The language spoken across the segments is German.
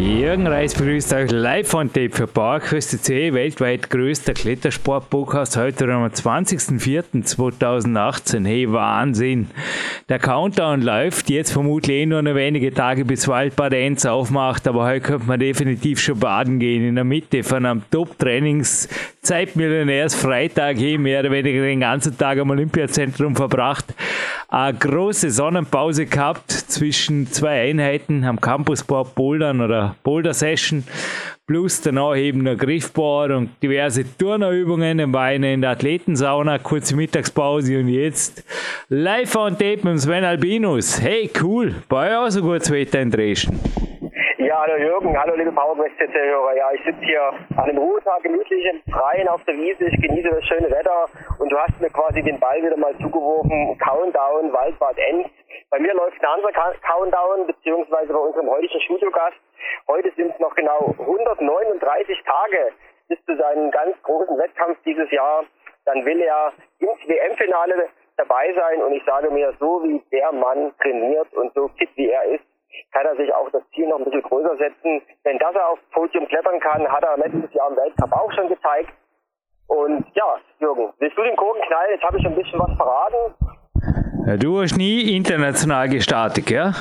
Jürgen Reis begrüßt euch live von Tape für PowerQuest C, weltweit größter Klettersport-Podcast, heute am 20.04.2018. Hey, Wahnsinn! Der Countdown läuft, jetzt vermutlich eh nur noch wenige Tage bis Waldbad Enz aufmacht, aber heute könnte man definitiv schon baden gehen, in der Mitte von einem Top-Trainings-Zeitmillionärs Freitag, hey, mehr oder weniger den ganzen Tag am Olympiazentrum verbracht eine große Sonnenpause gehabt zwischen zwei Einheiten am Campusboard Bouldern oder Boulder Session plus danach eben ein Griffboard und diverse Turnerübungen im Beine in der Athletensauna, kurze Mittagspause und jetzt live on tape mit Sven Albinus. Hey, cool, bei euch auch so gutes Wetter in Dresden. Ja, hallo Jürgen, hallo liebe PowerQuest-hörer. Ja, ich sitze hier an einem Ruhetag gemütlich im Freien auf der Wiese. Ich genieße das schöne Wetter und du hast mir quasi den Ball wieder mal zugeworfen. Countdown, Waldbad Enz. Bei mir läuft ein anderer Countdown, beziehungsweise bei unserem heutigen Studiogast. Heute sind es noch genau 139 Tage bis zu seinem ganz großen Wettkampf dieses Jahr. Dann will er ins WM-Finale dabei sein und ich sage mir, so wie der Mann trainiert und so fit wie er ist, kann er sich auch das Ziel noch ein bisschen größer setzen. Denn dass er aufs Podium klettern kann, hat er letztes Jahr im Weltcup auch schon gezeigt. Und ja, Jürgen, willst du den Kurven knallen? Jetzt habe ich ein bisschen was verraten. Ja, du hast nie international gestartet, ja?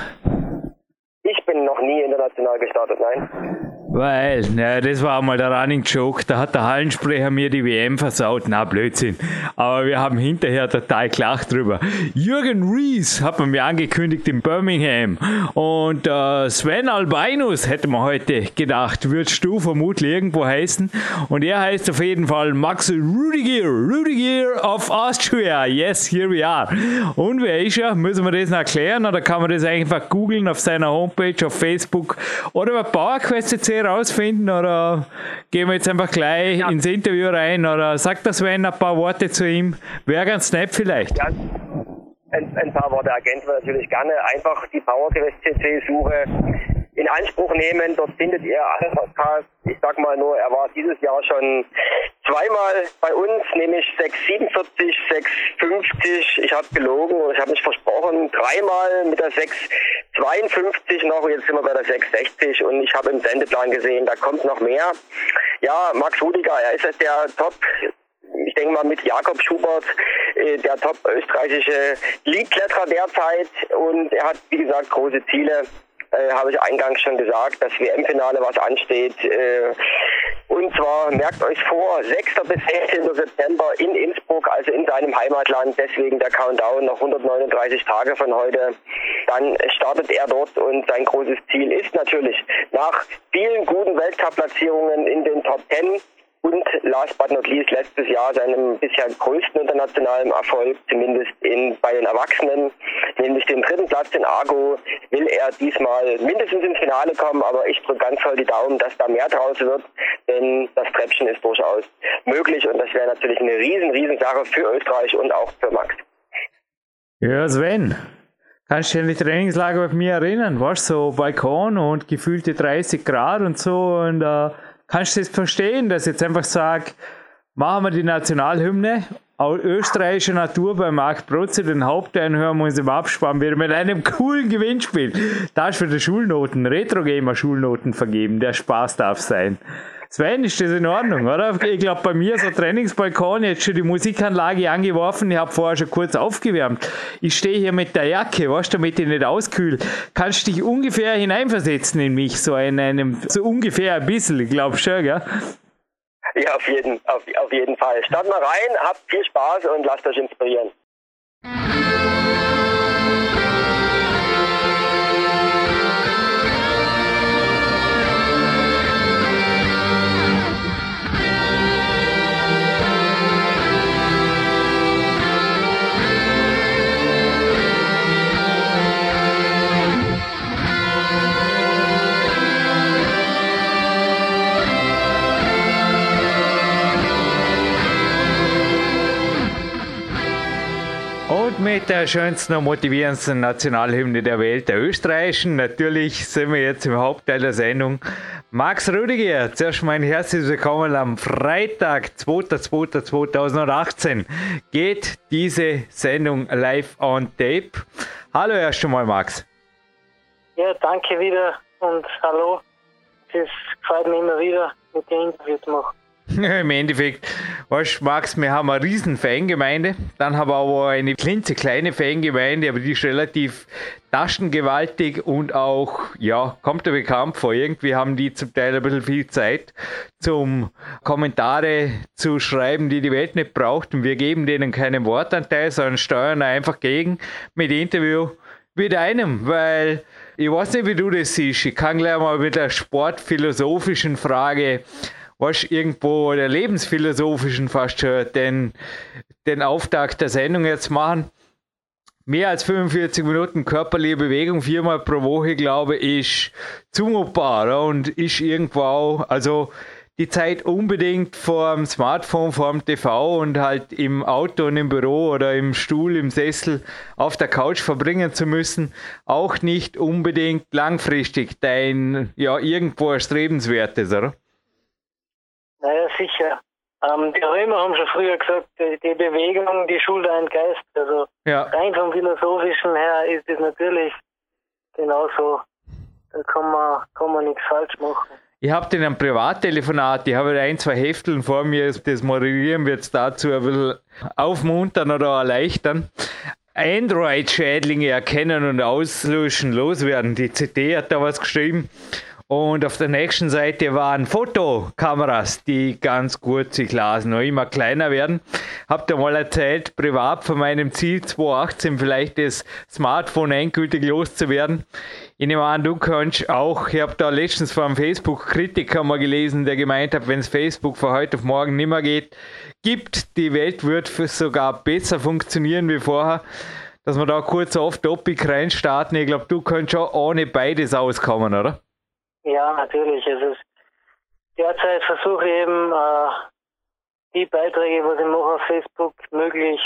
Ich bin noch nie international gestartet, nein. Weil, na, das war mal der Running Joke, da hat der Hallensprecher mir die WM versaut. Na, Blödsinn. Aber wir haben hinterher total gelacht drüber. Jürgen Rees hat man mir angekündigt in Birmingham. Und äh, Sven Albinus hätte man heute gedacht, würdest du vermutlich irgendwo heißen. Und er heißt auf jeden Fall Max Rudiger, Rudiger of Austria. Yes, here we are. Und wer ist er? Müssen wir das noch erklären oder kann man das einfach googeln auf seiner Homepage, auf Facebook oder bei Rausfinden oder gehen wir jetzt einfach gleich ja. ins Interview rein oder sagt das Sven ein paar Worte zu ihm? Wäre ganz nett vielleicht. Ja. Ein, ein, paar Worte ergänzen wir natürlich gerne. Einfach die PowerQuest CC-Suche in Anspruch nehmen. Dort findet ihr alles, was passt. Ich sag mal nur, er war dieses Jahr schon zweimal bei uns, nämlich 647, 650. Ich habe gelogen und ich habe mich versprochen. Dreimal mit der 652 noch, jetzt sind wir bei der 660 und ich habe im Sendeplan gesehen, da kommt noch mehr. Ja, Max Rudiger, er ist jetzt der Top ich denke mal mit Jakob Schubert, äh, der top österreichische Leadkletterer derzeit und er hat, wie gesagt, große Ziele äh, habe ich eingangs schon gesagt, das WM-Finale, was ansteht. Äh, und zwar, merkt euch vor, 6. bis 16. September in Innsbruck, also in seinem Heimatland, deswegen der Countdown, noch 139 Tage von heute. Dann startet er dort und sein großes Ziel ist natürlich nach vielen guten Weltcup-Platzierungen in den Top 10 und last but not least letztes Jahr seinem bisher größten internationalen Erfolg, zumindest in, bei den Erwachsenen, nämlich den dritten Platz in Argo, will er diesmal mindestens ins Finale kommen, aber ich drücke ganz voll die Daumen, dass da mehr draus wird, denn das Treppchen ist durchaus möglich und das wäre natürlich eine riesen, riesen Sache für Österreich und auch für Max. Ja, Sven, Kannst du dich an die Trainingslager bei mir erinnern? Warst so Balkon und gefühlte 30 Grad und so und uh, Kannst du das verstehen, dass ich jetzt einfach sage, machen wir die Nationalhymne, österreichische Natur bei Marc Protze, den wir uns im Abspann wieder mit einem coolen Gewinnspiel. Da ist für die Schulnoten, Retro-Gamer Schulnoten vergeben, der Spaß darf sein. Sven, ist das in Ordnung, oder? Ich glaube, bei mir so Trainingsbalkon, jetzt schon die Musikanlage angeworfen, ich habe vorher schon kurz aufgewärmt. Ich stehe hier mit der Jacke, weißt du, damit ich nicht auskühle. Kannst dich ungefähr hineinversetzen in mich, so in einem, so ungefähr ein bisschen, ich glaube schon, gell? Ja, auf jeden, auf, auf jeden Fall. Starten mal rein, habt viel Spaß und lasst euch inspirieren. Schönsten und motivierendsten Nationalhymne der Welt, der österreichischen. Natürlich sind wir jetzt im Hauptteil der Sendung Max Rudiger, zuerst mal ein herzliches Willkommen am Freitag, 2.2.2018 geht diese Sendung live on tape. Hallo erst einmal Max. Ja, danke wieder und hallo. Es freut mich immer wieder, mit dir Interview zu machen. Im Endeffekt, weißt du, Max, wir haben eine riesen Fangemeinde, dann haben wir aber eine klitzekleine Fangemeinde, aber die ist relativ taschengewaltig und auch, ja, kommt dir bekannt vor. Irgendwie haben die zum Teil ein bisschen viel Zeit zum Kommentare zu schreiben, die die Welt nicht braucht und wir geben denen keinen Wortanteil, sondern steuern einfach gegen mit Interview mit einem, weil ich weiß nicht, wie du das siehst. Ich kann gleich mal mit der sportphilosophischen Frage was irgendwo der lebensphilosophischen fast schon den, den Auftakt der Sendung jetzt machen. Mehr als 45 Minuten körperliche Bewegung viermal pro Woche, glaube ich, zumutbar und ist irgendwo auch, also die Zeit unbedingt vor dem Smartphone, vor dem TV und halt im Auto und im Büro oder im Stuhl, im Sessel auf der Couch verbringen zu müssen, auch nicht unbedingt langfristig dein, ja, irgendwo erstrebenswertes, oder? Naja, sicher. Ähm, die Römer haben schon früher gesagt, die, die Bewegung, die schult einen Geist. Also ja. rein vom Philosophischen her ist es natürlich genauso. Da kann man, kann man nichts falsch machen. Ich habe den am Privattelefonat, ich habe ein, zwei Hefteln vor mir, das moderieren wir jetzt dazu ein bisschen aufmuntern oder erleichtern. Android-Schädlinge erkennen und auslöschen, loswerden. Die CD hat da was geschrieben. Und auf der nächsten Seite waren Fotokameras, die ganz gut sich lasen, noch immer kleiner werden. Habt ihr mal erzählt, privat von meinem Ziel 2018 vielleicht das Smartphone endgültig loszuwerden. Ich nehme an, du kannst auch, ich habe da letztens vor einem Facebook-Kritiker mal gelesen, der gemeint hat, wenn es Facebook von heute auf morgen nicht mehr geht, gibt, die Welt wird sogar besser funktionieren wie vorher, dass wir da kurz auf Topic reinstarten. Ich glaube, du kannst schon ohne beides auskommen, oder? Ja, natürlich. Es ist derzeit versuche ich eben äh, die Beiträge, was ich mache auf Facebook, möglichst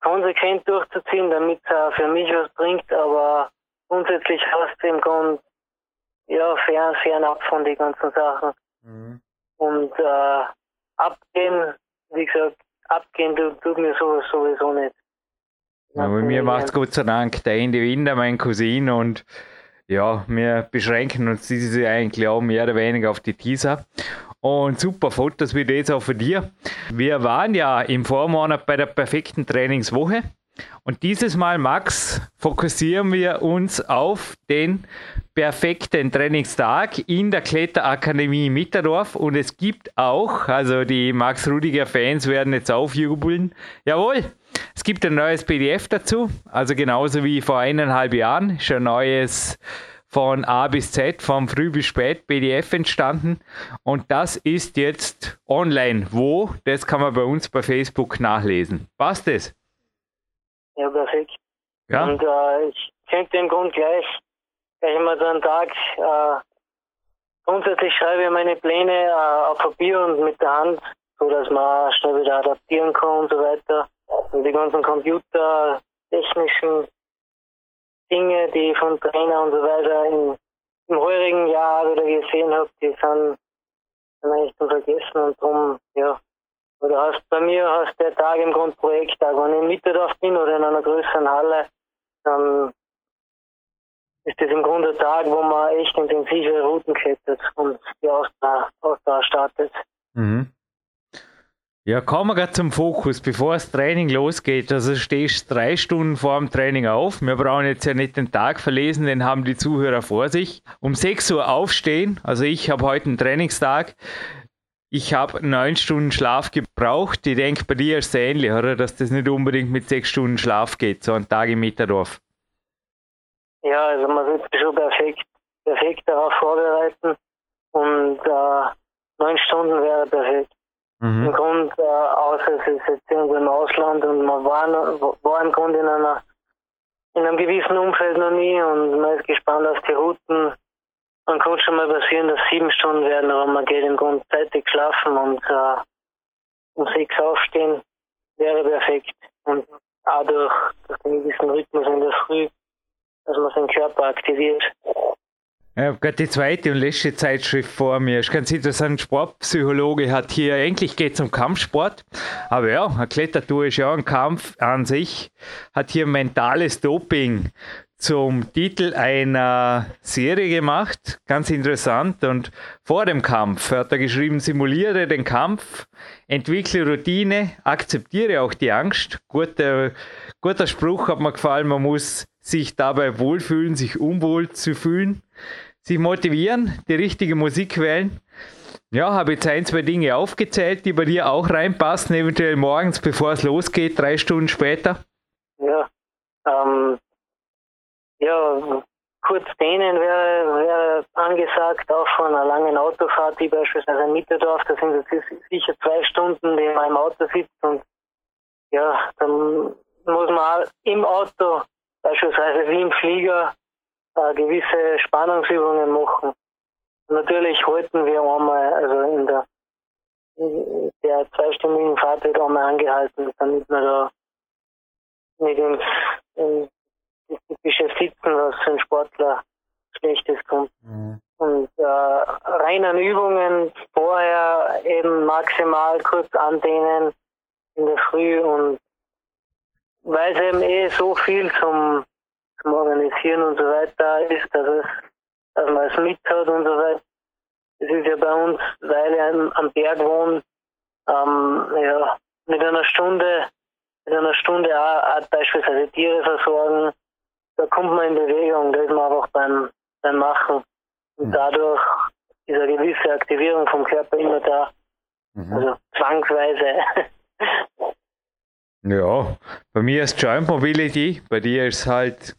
konsequent durchzuziehen, damit es äh, für mich was bringt, aber grundsätzlich hast du im Grunde ja fern, fernab von den ganzen Sachen. Mhm. Und äh, abgehen, wie gesagt, abgehen tut, tut mir sowas sowieso nicht. Ja, bei mir macht es Gott sei Dank der Ende Winder, mein Cousin, und ja, wir beschränken uns diese eigentlich auch mehr oder weniger auf die Teaser. Und super Fotos wie das auch von dir. Wir waren ja im Vormonat bei der perfekten Trainingswoche. Und dieses Mal, Max, fokussieren wir uns auf den perfekten Trainingstag in der Kletterakademie Mitterdorf. Und es gibt auch, also die Max Rudiger Fans werden jetzt aufjubeln. Jawohl, es gibt ein neues PDF dazu, also genauso wie vor eineinhalb Jahren ist ein neues von A bis Z, von früh bis spät PDF entstanden und das ist jetzt online. Wo? Das kann man bei uns bei Facebook nachlesen. Passt das? Ja, perfekt. Ja? Und äh, ich könnte im Grunde gleich, gleich immer so einen Tag, äh, grundsätzlich schreibe ich meine Pläne äh, auf Papier und mit der Hand, so dass man schnell wieder adaptieren kann und so weiter. Und die ganzen computertechnischen Dinge, die ich von Trainer und so weiter im, im heurigen Jahr wieder gesehen habe, die sind, sind eigentlich zum Vergessen und darum, ja. Oder hast bei mir hast der Tag im Grundprojekttag, wenn ich in Mitterdorf bin oder in einer größeren Halle, dann ist das im Grunde der Tag, wo man echt intensive Routen klettert und die Ausdauer startet. Mhm. Ja, kommen wir gerade zum Fokus, bevor das Training losgeht. Also stehst drei Stunden vor dem Training auf. Wir brauchen jetzt ja nicht den Tag verlesen, den haben die Zuhörer vor sich. Um 6 Uhr aufstehen, also ich habe heute einen Trainingstag. Ich habe neun Stunden Schlaf gebraucht. Ich denke, bei dir ist es ähnlich, oder? Dass das nicht unbedingt mit sechs Stunden Schlaf geht, so ein Tag im Mitterdorf. Ja, also man wird sich schon perfekt, perfekt darauf vorbereiten. Und äh, neun Stunden wäre perfekt. Mhm. Im Grunde, äh, außer es ist jetzt irgendwo im Ausland und man war, war im Grunde in einer in einem gewissen Umfeld noch nie und man ist gespannt auf die Routen. Man kann schon mal passieren, dass sieben Stunden werden, aber man geht im Grunde zeitig schlafen und äh, um sechs aufstehen wäre perfekt. Und auch durch, den gewissen Rhythmus in der Früh, dass man seinen Körper aktiviert. Ich habe gerade die zweite und letzte Zeitschrift vor mir. Ist ganz interessant. Sportpsychologe hat hier, eigentlich geht es um Kampfsport. Aber ja, eine Klettertour ist ja ein Kampf an sich. Hat hier mentales Doping zum Titel einer Serie gemacht. Ganz interessant. Und vor dem Kampf hat er geschrieben, simuliere den Kampf, entwickle Routine, akzeptiere auch die Angst. Guter, guter Spruch hat mir gefallen. Man muss sich dabei wohlfühlen, sich unwohl zu fühlen, sich motivieren, die richtige Musik wählen. Ja, habe jetzt ein, zwei Dinge aufgezählt, die bei dir auch reinpassen, eventuell morgens, bevor es losgeht, drei Stunden später. Ja, ähm, ja, kurz dehnen wäre, wäre angesagt, auch von einer langen Autofahrt, wie beispielsweise in Mitterdorf, da sind es sicher zwei Stunden, die man im Auto sitzt und ja, dann muss man im Auto, beispielsweise wie im Flieger, äh, gewisse Spannungsübungen machen. Natürlich halten wir einmal, also in der, in der zweistündigen Fahrt wird einmal angehalten, damit man da nicht ins, ins typische Sitzen, was für einen Sportler Schlechtes kommt. Mhm. Und äh, reinen Übungen vorher eben maximal kurz andehnen in der Früh und weil es eben eh so viel zum, zum Organisieren und so weiter ist, dass es, dass man es mit hat und so weiter. Es ist ja bei uns, weil ich am, am Berg wohne, ähm, ja, mit einer Stunde, mit einer Stunde auch, auch beispielsweise Tiere versorgen, da kommt man in Bewegung, da ist man einfach beim, beim Machen. Und mhm. dadurch ist eine gewisse Aktivierung vom Körper immer da. Mhm. Also zwangsweise. ja, bei mir ist Joint Mobility, bei dir ist halt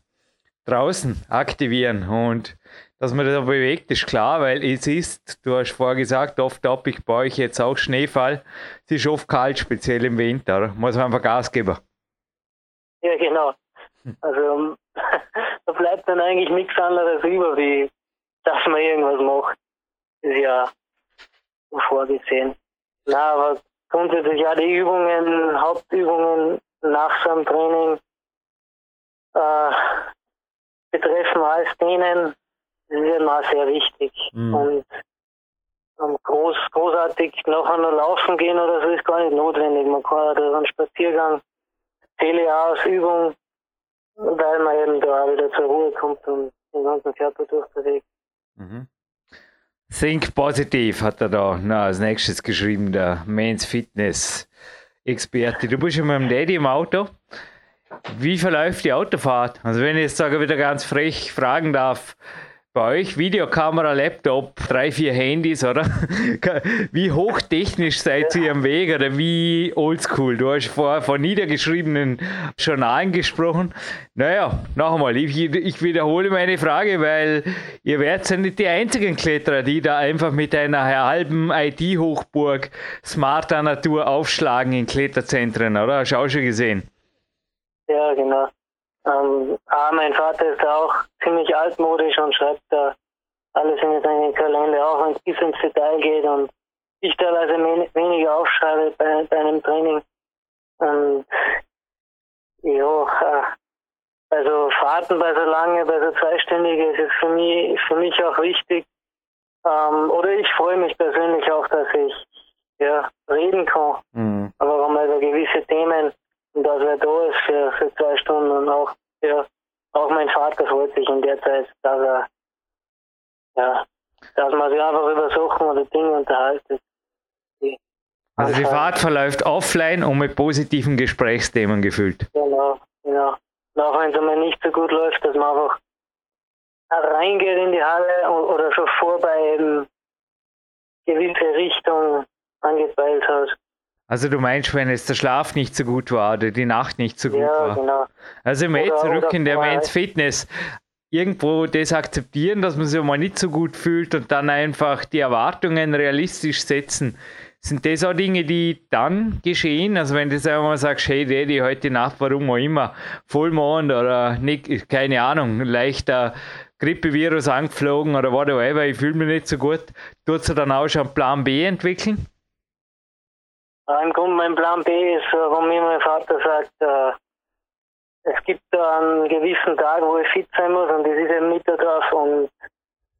draußen aktivieren und dass man da bewegt, ist klar, weil es ist, du hast vorher gesagt, oft ab ich bei euch jetzt auch Schneefall. Es ist oft kalt, speziell im Winter. Muss man einfach Gas geben. Ja, genau. Also da bleibt dann eigentlich nichts anderes über, wie dass man irgendwas macht. Ist ja vorgesehen. Na, aber grundsätzlich ja die Übungen, Hauptübungen nach so einem Training äh, betreffen als denen, das ist immer sehr wichtig. Mhm. Und um, groß, großartig nachher noch laufen gehen oder so ist gar nicht notwendig. Man kann da einen Spaziergang, aus Übung, weil man eben da wieder zur Ruhe kommt und den ganzen Körper durchbewegt. Mhm. Think Positive hat er da na, als nächstes geschrieben, der Men's Fitness Experte. Du bist ja mit dem Daddy im Auto. Wie verläuft die Autofahrt? Also wenn ich jetzt sage, wieder ganz frech fragen darf, bei euch Videokamera, Laptop, drei, vier Handys, oder? Wie hochtechnisch seid ihr am Weg oder wie oldschool? Du hast vorher von niedergeschriebenen Journalen gesprochen. Naja, noch einmal, ich, ich wiederhole meine Frage, weil ihr werdet ja nicht die einzigen Kletterer, die da einfach mit einer halben IT-Hochburg smarter Natur aufschlagen in Kletterzentren, oder? Hast du auch schon gesehen? Ja, genau. Ähm, ah, mein Vater ist auch ziemlich altmodisch und schreibt da alles in seinen Kalender, auch wenn es bis ins Detail geht und ich teilweise weniger aufschreibe bei, bei einem Training. Und ja, äh, also Fahrten bei so lange, bei so zweistündigen ist es für mich, für mich auch wichtig. Ähm, oder ich freue mich persönlich auch, dass ich ja, reden kann. Mhm. Aber auch mal über gewisse Themen und dass er da ist für, für zwei Stunden und auch, ja, auch mein Vater freut sich in der Zeit, dass er, ja, dass man sich einfach über Sachen oder Dinge unterhaltet. Die also die Fahrt verläuft offline und mit positiven Gesprächsthemen gefüllt. Genau, genau. Und auch wenn es einmal nicht so gut läuft, dass man einfach reingeht in die Halle oder schon vorbei eben gewisse Richtung angepeilt hat. Also du meinst, wenn es der Schlaf nicht so gut war oder die Nacht nicht so gut ja, war. Genau. Also mehr oder, zurück oder in der Men's Fitness. Irgendwo das akzeptieren, dass man sich mal nicht so gut fühlt und dann einfach die Erwartungen realistisch setzen. Sind das auch Dinge, die dann geschehen? Also wenn du jetzt einmal sagst, hey Daddy, heute Nacht, warum auch immer, Vollmond oder nicht, keine Ahnung, leichter Grippevirus angeflogen oder whatever, ich fühle mich nicht so gut, tut du dann auch schon Plan B entwickeln? Im Grunde mein Plan B ist, warum mir mein Vater sagt, äh, es gibt einen gewissen Tag, wo ich fit sein muss und das ist eben Mittag drauf und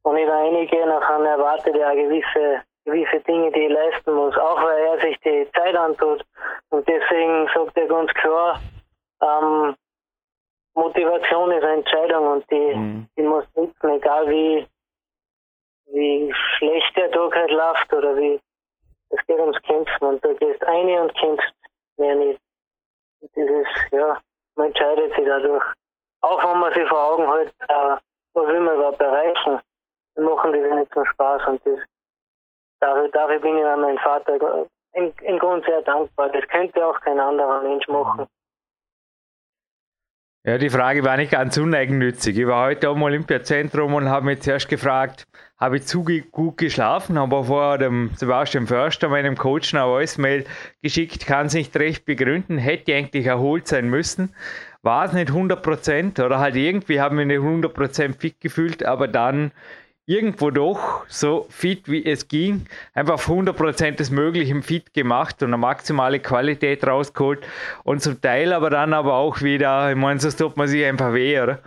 wenn ich da reingehe, dann erwartet er gewisse, gewisse Dinge, die ich leisten muss, auch weil er sich die Zeit antut. Und deswegen sagt er ganz klar, ähm, Motivation ist eine Entscheidung und die, mhm. die muss nutzen, egal wie, wie schlecht der Tag halt läuft oder wie, es geht ums Kämpfen und du gehst eine und kämpfst mehr nicht. Und dieses, ja, man entscheidet sich dadurch. Auch wenn man sich vor Augen hält, äh, was will man überhaupt erreichen, dann machen sich nicht zum Spaß und das, dafür, dafür bin ich an meinen Vater im, im Grunde sehr dankbar. Das könnte auch kein anderer Mensch machen. Ja, die Frage war nicht ganz uneigennützig. Ich war heute am Olympiazentrum und habe mich zuerst gefragt, habe ich zu gut geschlafen, aber vor dem Sebastian Förster, meinem Coach, eine Voicemail geschickt, kann es nicht recht begründen, hätte eigentlich erholt sein müssen. War es nicht 100% oder halt irgendwie haben wir nicht 100% fit gefühlt, aber dann irgendwo doch so fit wie es ging, einfach auf 100% des Möglichen fit gemacht und eine maximale Qualität rausgeholt und zum Teil aber dann aber auch wieder, ich meine, sonst tut man sich einfach weh, oder?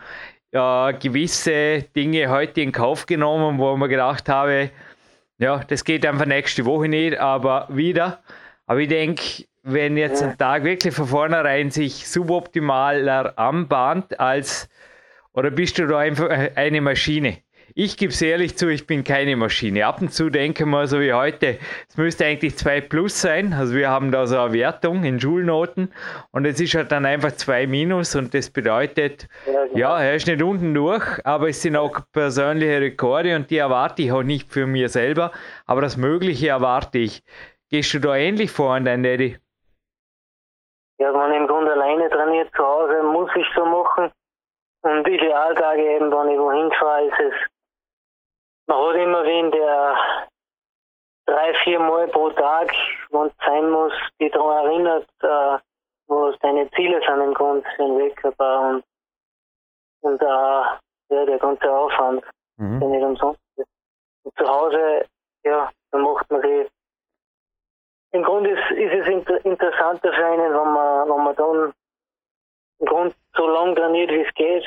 Ja, gewisse Dinge heute in Kauf genommen, wo man gedacht habe, ja, das geht einfach nächste Woche nicht, aber wieder. Aber ich denke, wenn jetzt ein Tag wirklich von vornherein sich suboptimaler anbahnt als, oder bist du da einfach eine Maschine? Ich gebe es ehrlich zu, ich bin keine Maschine. Ab und zu denke mal so wie heute, es müsste eigentlich 2 plus sein. Also wir haben da so eine Wertung in Schulnoten und es ist halt dann einfach 2 minus und das bedeutet, ja, genau. ja, er ist nicht unten durch, aber es sind auch persönliche Rekorde und die erwarte ich auch nicht für mir selber, aber das Mögliche erwarte ich. Gehst du da ähnlich vor an dein Daddy? Ja, wenn ich im Grunde alleine trainiert zu Hause, muss ich so machen. Und Idealtage eben, wenn ich wohin fahre, ist es man hat immer wen, der drei, vier Mal pro Tag, wenn es sein muss, die daran erinnert, äh, was deine Ziele sind im Grunde für den Weltkörper und, und äh, ja, der ganze Aufwand, mhm. der nicht umsonst ist. Und zu Hause, ja, da macht man sich im Grunde ist, ist es inter interessanter für einen, wenn man, wenn man dann im Grunde so lang trainiert, wie es geht,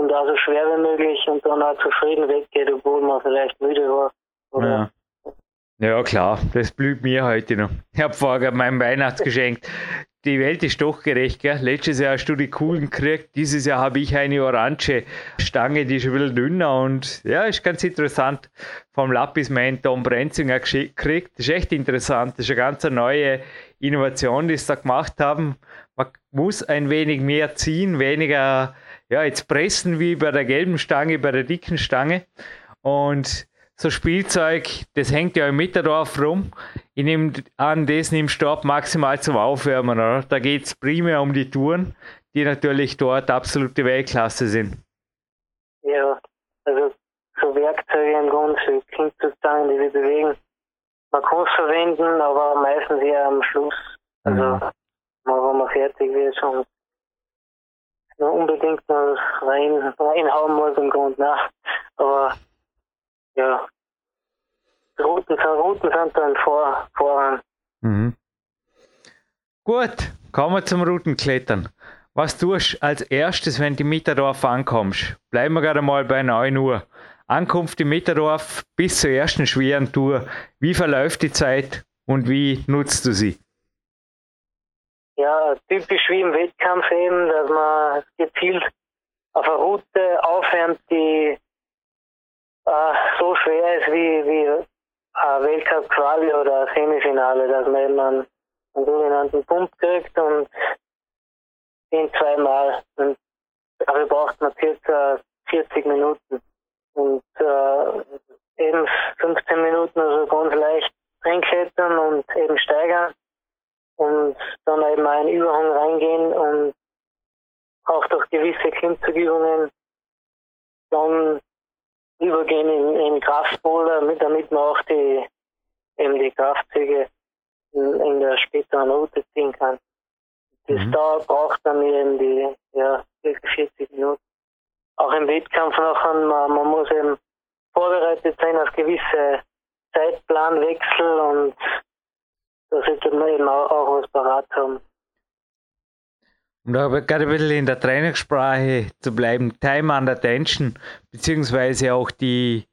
und auch so schwer wie möglich und dann auch zufrieden weggeht, obwohl man vielleicht müde war. Ja. ja. klar, das blüht mir heute noch. Ich habe vorher mein Weihnachtsgeschenk. Die Welt ist doch gerecht, gell? Letztes Jahr hast du die coolen gekriegt, dieses Jahr habe ich eine orange Stange, die ist ein bisschen dünner und ja, ist ganz interessant. Vom Lapis-Man Tom Brenzinger gekriegt. Das ist echt interessant. Das ist eine ganz neue Innovation, die sie da gemacht haben. Man muss ein wenig mehr ziehen, weniger ja, jetzt pressen wie bei der gelben Stange, bei der dicken Stange. Und so Spielzeug, das hängt ja im Mitterdorf rum. Ich nehme an, das nimmst du ab maximal zum Aufwärmen, oder? Da geht es primär um die Touren, die natürlich dort absolute Weltklasse sind. Ja, also so Werkzeuge im Grunde für Kindzustangen, die wir bewegen. Man kann es verwenden, aber meistens eher am Schluss. Also, mhm. wenn man fertig wird und unbedingt noch rein, reinhauen muss im Grunde. Ne? Aber ja, Routen Routen sind dann vor, voran. Mhm. Gut, kommen wir zum Routenklettern. Was tust du als erstes, wenn du in Mitterdorf ankommst? Bleiben wir gerade mal bei 9 Uhr. Ankunft in Mitterdorf bis zur ersten schweren Tour. Wie verläuft die Zeit und wie nutzt du sie? Ja, typisch wie im Wettkampf eben, dass man gezielt auf eine Route aufwärmt, die äh, so schwer ist wie, wie ein Weltcup-Quali oder ein Semifinale, dass man eben einen, einen sogenannten Pump kriegt und den zweimal. Und dafür braucht man circa 40 Minuten. Und äh, eben 15 Minuten also ganz leicht reinklettern und eben steigern und dann eben einen Überhang reingehen und auch durch gewisse Klimmzugübungen dann übergehen in, in Kraftboulder, damit man auch die, eben die Kraftzüge in, in der späteren Route ziehen kann. Das mhm. Dauer braucht dann eben die ja, 40 Minuten. Auch im Wettkampf nachher, man, man muss eben vorbereitet sein auf gewisse Zeitplanwechsel und da sollte man eben auch, auch was parat haben. Um da gerade ein bisschen in der Trainingssprache zu bleiben, Time under Tension, beziehungsweise auch die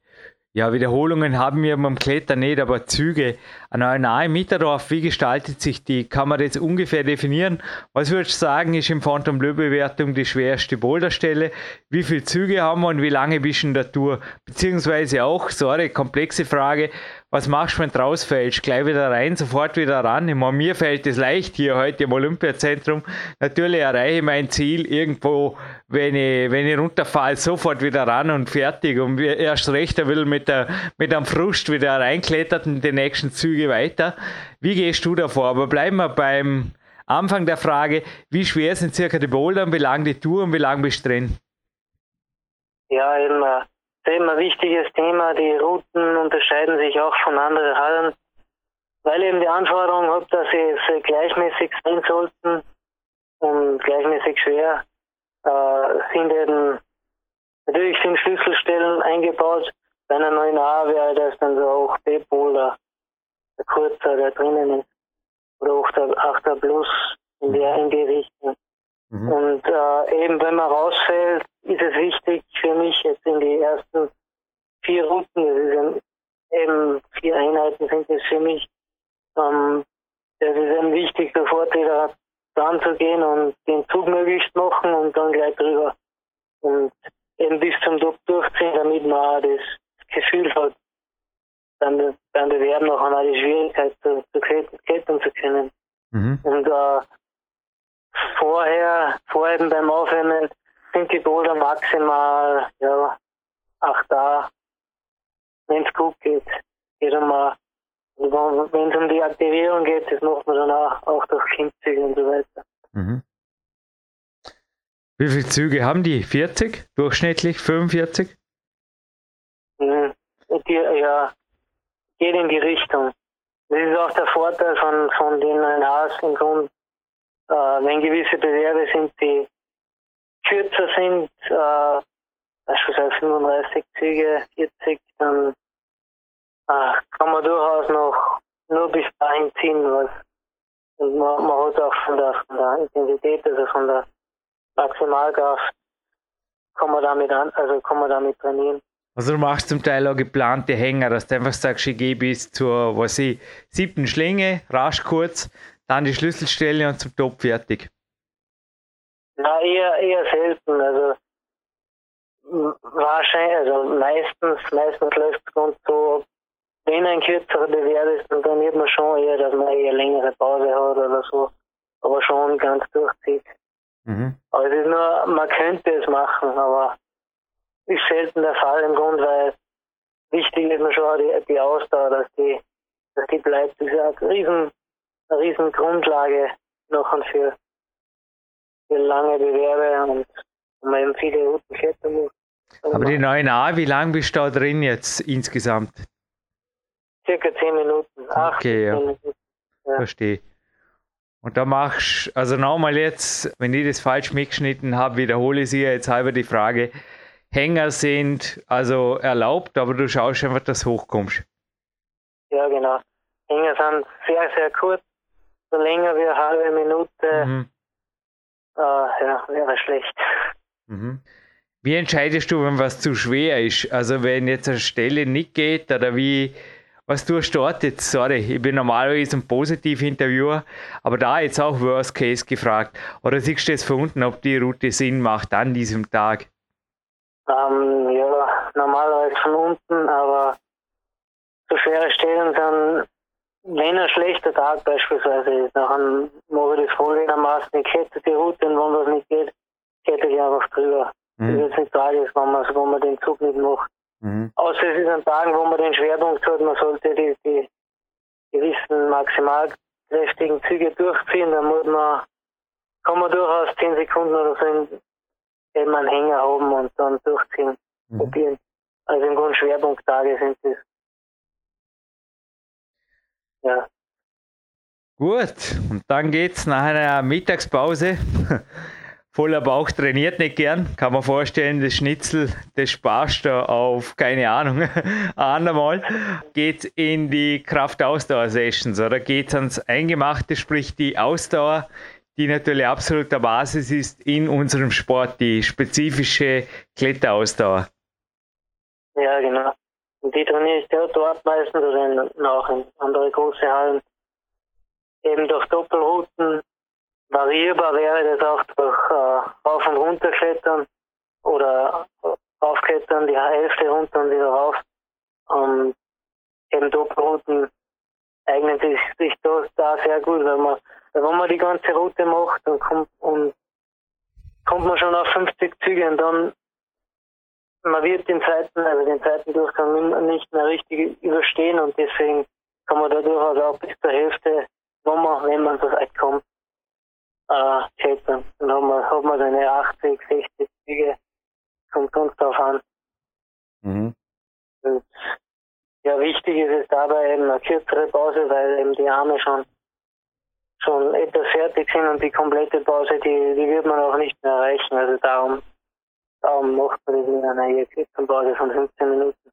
Ja, Wiederholungen haben wir beim Klettern nicht, aber Züge. An einer im Mitterdorf, wie gestaltet sich die? Kann man das ungefähr definieren? Was würdest du sagen, ist im Phantom Bleu Bewertung die schwerste Boulderstelle? Wie viele Züge haben wir und wie lange bist du in der Tour? Beziehungsweise auch, sorry, komplexe Frage, was machst du, wenn du rausfällst? Gleich wieder rein, sofort wieder ran. Ich meine, mir fällt es leicht hier heute im Olympiazentrum. Natürlich erreiche ich mein Ziel irgendwo, wenn ich, wenn ich runterfalle, sofort wieder ran und fertig. Und erst recht, er will mit, der, mit einem Frust wieder reinklettert und die nächsten Züge weiter. Wie gehst du davor? Aber bleiben wir beim Anfang der Frage, wie schwer sind circa die Boulder, wie lang die Tour und wie lang bist du drin? Ja, eben eben ein wichtiges Thema. Die Routen unterscheiden sich auch von anderen Hallen, weil eben die Anforderung hat, dass sie, sie gleichmäßig sein sollten und gleichmäßig schwer äh, sind eben natürlich sind Schlüsselstellen eingebaut. Bei einer neuen A wäre das dann so auch B-Poler, der kurzer, der drinnen ist, oder auch der 8er Plus in der in die Richtung. Mhm. Und äh, eben wenn man rausfällt, ist es wichtig für mich jetzt in die ersten vier Routen, das ist eben vier Einheiten sind es für mich. Ähm, das ist eben wichtig, sofort wieder dran zu gehen und den Zug möglichst machen und dann gleich drüber. Und eben bis zum Top durchziehen, damit man auch das Gefühl hat, dann beim Bewerben noch einmal die Schwierigkeit zu, zu klettern zu können. Mhm. Und äh, vorher, vorher eben beim Aufwärmen sind die Boulder maximal ja, acht da, wenn es gut geht. Geht einmal, wenn es um die Aktivierung geht, das macht man dann auch, auch durch Klimmzüge und so weiter. Mhm. Wie viele Züge haben die? 40 durchschnittlich? 45? Mhm. Die, ja, geht in die Richtung. Das ist auch der Vorteil von, von den NAs im Grund. Äh, wenn gewisse Bewerbe sind, die kürzer sind, äh, beispielsweise 35 Züge, 40, dann äh, kann man durchaus noch nur bis dahin ziehen, was und man, man hat auch von der, von der Intensität, also von der Maximalkraft, kann man damit an, also kann man damit trainieren. Also du machst zum Teil auch geplante Hänger, dass du einfach sagst, ich gehe bis zur, was ich, siebten Schlinge, rasch kurz, dann die Schlüsselstelle und zum Top fertig. Na, eher, eher selten. Also wahrscheinlich, also meistens, meistens läuft es ganz so, wenn ein kürzerer Bewerb ist, dann trainiert man schon eher, dass man eher längere Pause hat oder so, aber schon ganz durchzieht. Mhm. Aber es ist nur, man könnte es machen, aber ist selten der Fall im Grund, weil wichtig ist mir schon die, die Ausdauer, dass die, dass die bleibt. Das ist eine riesen, eine riesen Grundlage noch für, für lange Bewerbe und man eben viele Routen klettern muss. Aber die 9a, wie lange bist du da drin jetzt insgesamt? Circa 10 Minuten. Okay, ja. Minuten. ja. Verstehe. Und da machst also nochmal jetzt, wenn ich das falsch mitgeschnitten habe, wiederhole ich sie jetzt halber die Frage. Hänger sind also erlaubt, aber du schaust einfach, dass du hochkommst. Ja, genau. Hänger sind sehr, sehr kurz. So länger wie eine halbe Minute mhm. äh, ja, wäre schlecht. Mhm. Wie entscheidest du, wenn was zu schwer ist? Also wenn jetzt eine Stelle nicht geht oder wie, was tust du dort jetzt? Sorry, ich bin normalerweise ein Positiv-Interviewer, aber da jetzt auch Worst Case gefragt. Oder siehst du jetzt von unten, ob die Route Sinn macht an diesem Tag? Ähm, ja, normalerweise von unten, aber so schwere Stellen dann, wenn ein schlechter Tag beispielsweise ist, dann mache ich das folgendermaßen, ich hätte die Route und wenn was nicht geht, hätte ich einfach drüber. Mhm. Das ist nicht tragisch, wenn man, wenn man den Zug nicht macht. Mhm. Außer es ist an Tagen, wo man den Schwerpunkt hat, man sollte die, die gewissen maximalkräftigen Züge durchziehen, dann muss man, kann man durchaus 10 Sekunden oder so eben einen Hänger haben und dann durchziehen, mhm. probieren. Also im Grunde Schwerpunkttage sind das. Ja. Gut, und dann geht's nach einer Mittagspause voller Bauch trainiert nicht gern. Kann man vorstellen, das Schnitzel, das sparst du auf, keine Ahnung, andermal. Geht in die Kraft-Ausdauer-Sessions oder geht ans Eingemachte, sprich die Ausdauer, die natürlich absolut der Basis ist in unserem Sport, die spezifische Kletterausdauer. Ja, genau. Und die trainiere ich dort meistens oder in, auch in andere große Hallen. Eben durch Doppelrouten. Variierbar wäre das auch durch äh, Rauf- und Runterklettern oder raufklettern, die Hälfte runter und wieder rauf. Und eben Doppelrouten eignen sich, sich da, da sehr gut, weil man, wenn man die ganze Route macht, dann kommt, und kommt man schon auf 50 Züge und dann man wird den zweiten, also den zweiten Durchgang nicht mehr richtig überstehen und deswegen kann man da durchaus auch bis zur Hälfte, wenn man, wenn man so weit kommt, äh, klettern. Dann hat man, hat man seine 80, 60 Züge, kommt uns drauf an. Mhm. Und, ja, wichtig ist es dabei eben eine kürzere Pause, weil eben die Arme schon schon etwas fertig sind und die komplette Pause, die, die wird man auch nicht mehr erreichen. Also darum Darum macht man das in einer kurzen Pause von 15 Minuten.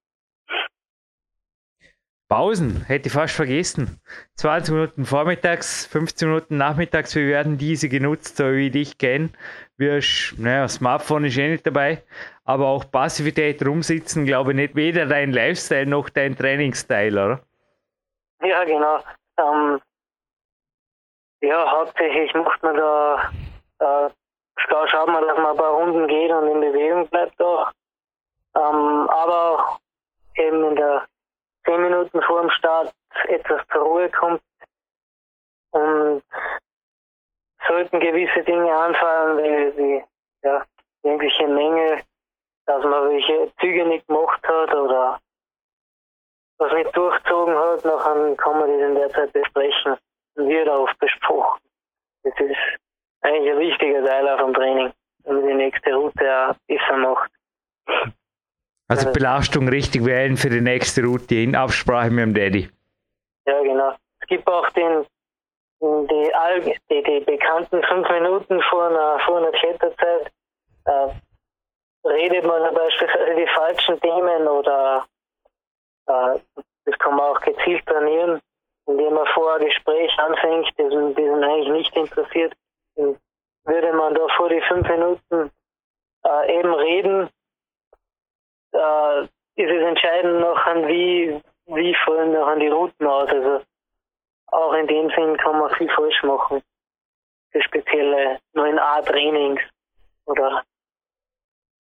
Pausen, hätte ich fast vergessen. 20 Minuten vormittags, 15 Minuten nachmittags, wir werden diese genutzt, so wie ich dich kenne. naja, Smartphone ist eh nicht dabei, aber auch Passivität rumsitzen, glaube ich nicht, weder dein Lifestyle noch dein Trainingsstyle, oder? Ja, genau. Ähm, ja, hauptsächlich macht man da äh, da schaut man, dass man ein paar Runden geht und in Bewegung bleibt auch. Ähm, aber auch eben in der 10 Minuten vor dem Start etwas zur Ruhe kommt und sollten gewisse Dinge anfallen, wie, wie ja, irgendwelche Menge, dass man welche Züge nicht gemacht hat oder was nicht durchzogen hat, dann kann man das in der Zeit besprechen wird auch besprochen. Das ist eigentlich ein wichtiger Teil auch vom Training, damit die nächste Route auch besser macht. Also Belastung richtig wählen für die nächste Route in Absprache mit dem Daddy. Ja, genau. Es gibt auch den, die, die, die bekannten fünf Minuten vor einer, vor einer Kletterzeit. Äh, redet man beispielsweise die falschen Themen oder äh, das kann man auch gezielt trainieren, indem man vor ein Gespräch anfängt, das, das eigentlich nicht interessiert würde man da vor die fünf Minuten äh, eben reden, äh, ist es entscheidend noch an wie, wie fallen noch an die Routen aus. Also auch in dem Sinn kann man viel falsch machen. Für spezielle 9a-Trainings oder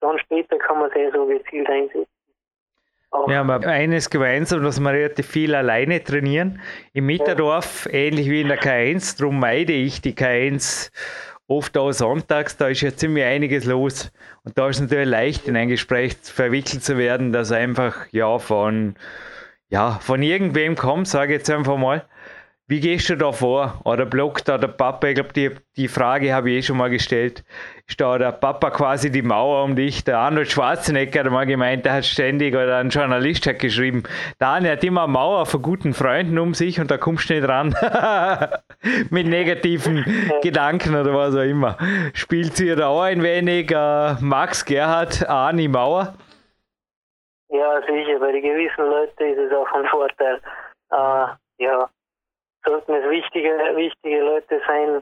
dann später kann man sehr so gezielt einsetzen. Wir haben eines gemeinsam, dass wir relativ viel alleine trainieren. Im Mitterdorf, ähnlich wie in der K1, darum meide ich die K1 oft auch sonntags, da ist ja ziemlich einiges los. Und da ist es natürlich leicht, in ein Gespräch verwickelt zu werden, das einfach ja von, ja, von irgendwem kommt, sage ich jetzt einfach mal. Wie gehst du da vor? Oder blockt da der Papa? Ich glaube, die, die Frage habe ich eh schon mal gestellt. Ist da der Papa quasi die Mauer um dich? Der Arnold Schwarzenegger hat mal gemeint, der hat ständig, oder ein Journalist hat geschrieben, Daniel hat immer eine Mauer von guten Freunden um sich und da kommst du nicht ran. Mit negativen Gedanken oder was auch immer. Spielt sie da auch ein wenig äh, Max Gerhard Arni Mauer? Ja, sicher. Bei gewissen Leuten ist es auch ein Vorteil. Äh, wichtige, wichtige Leute sein.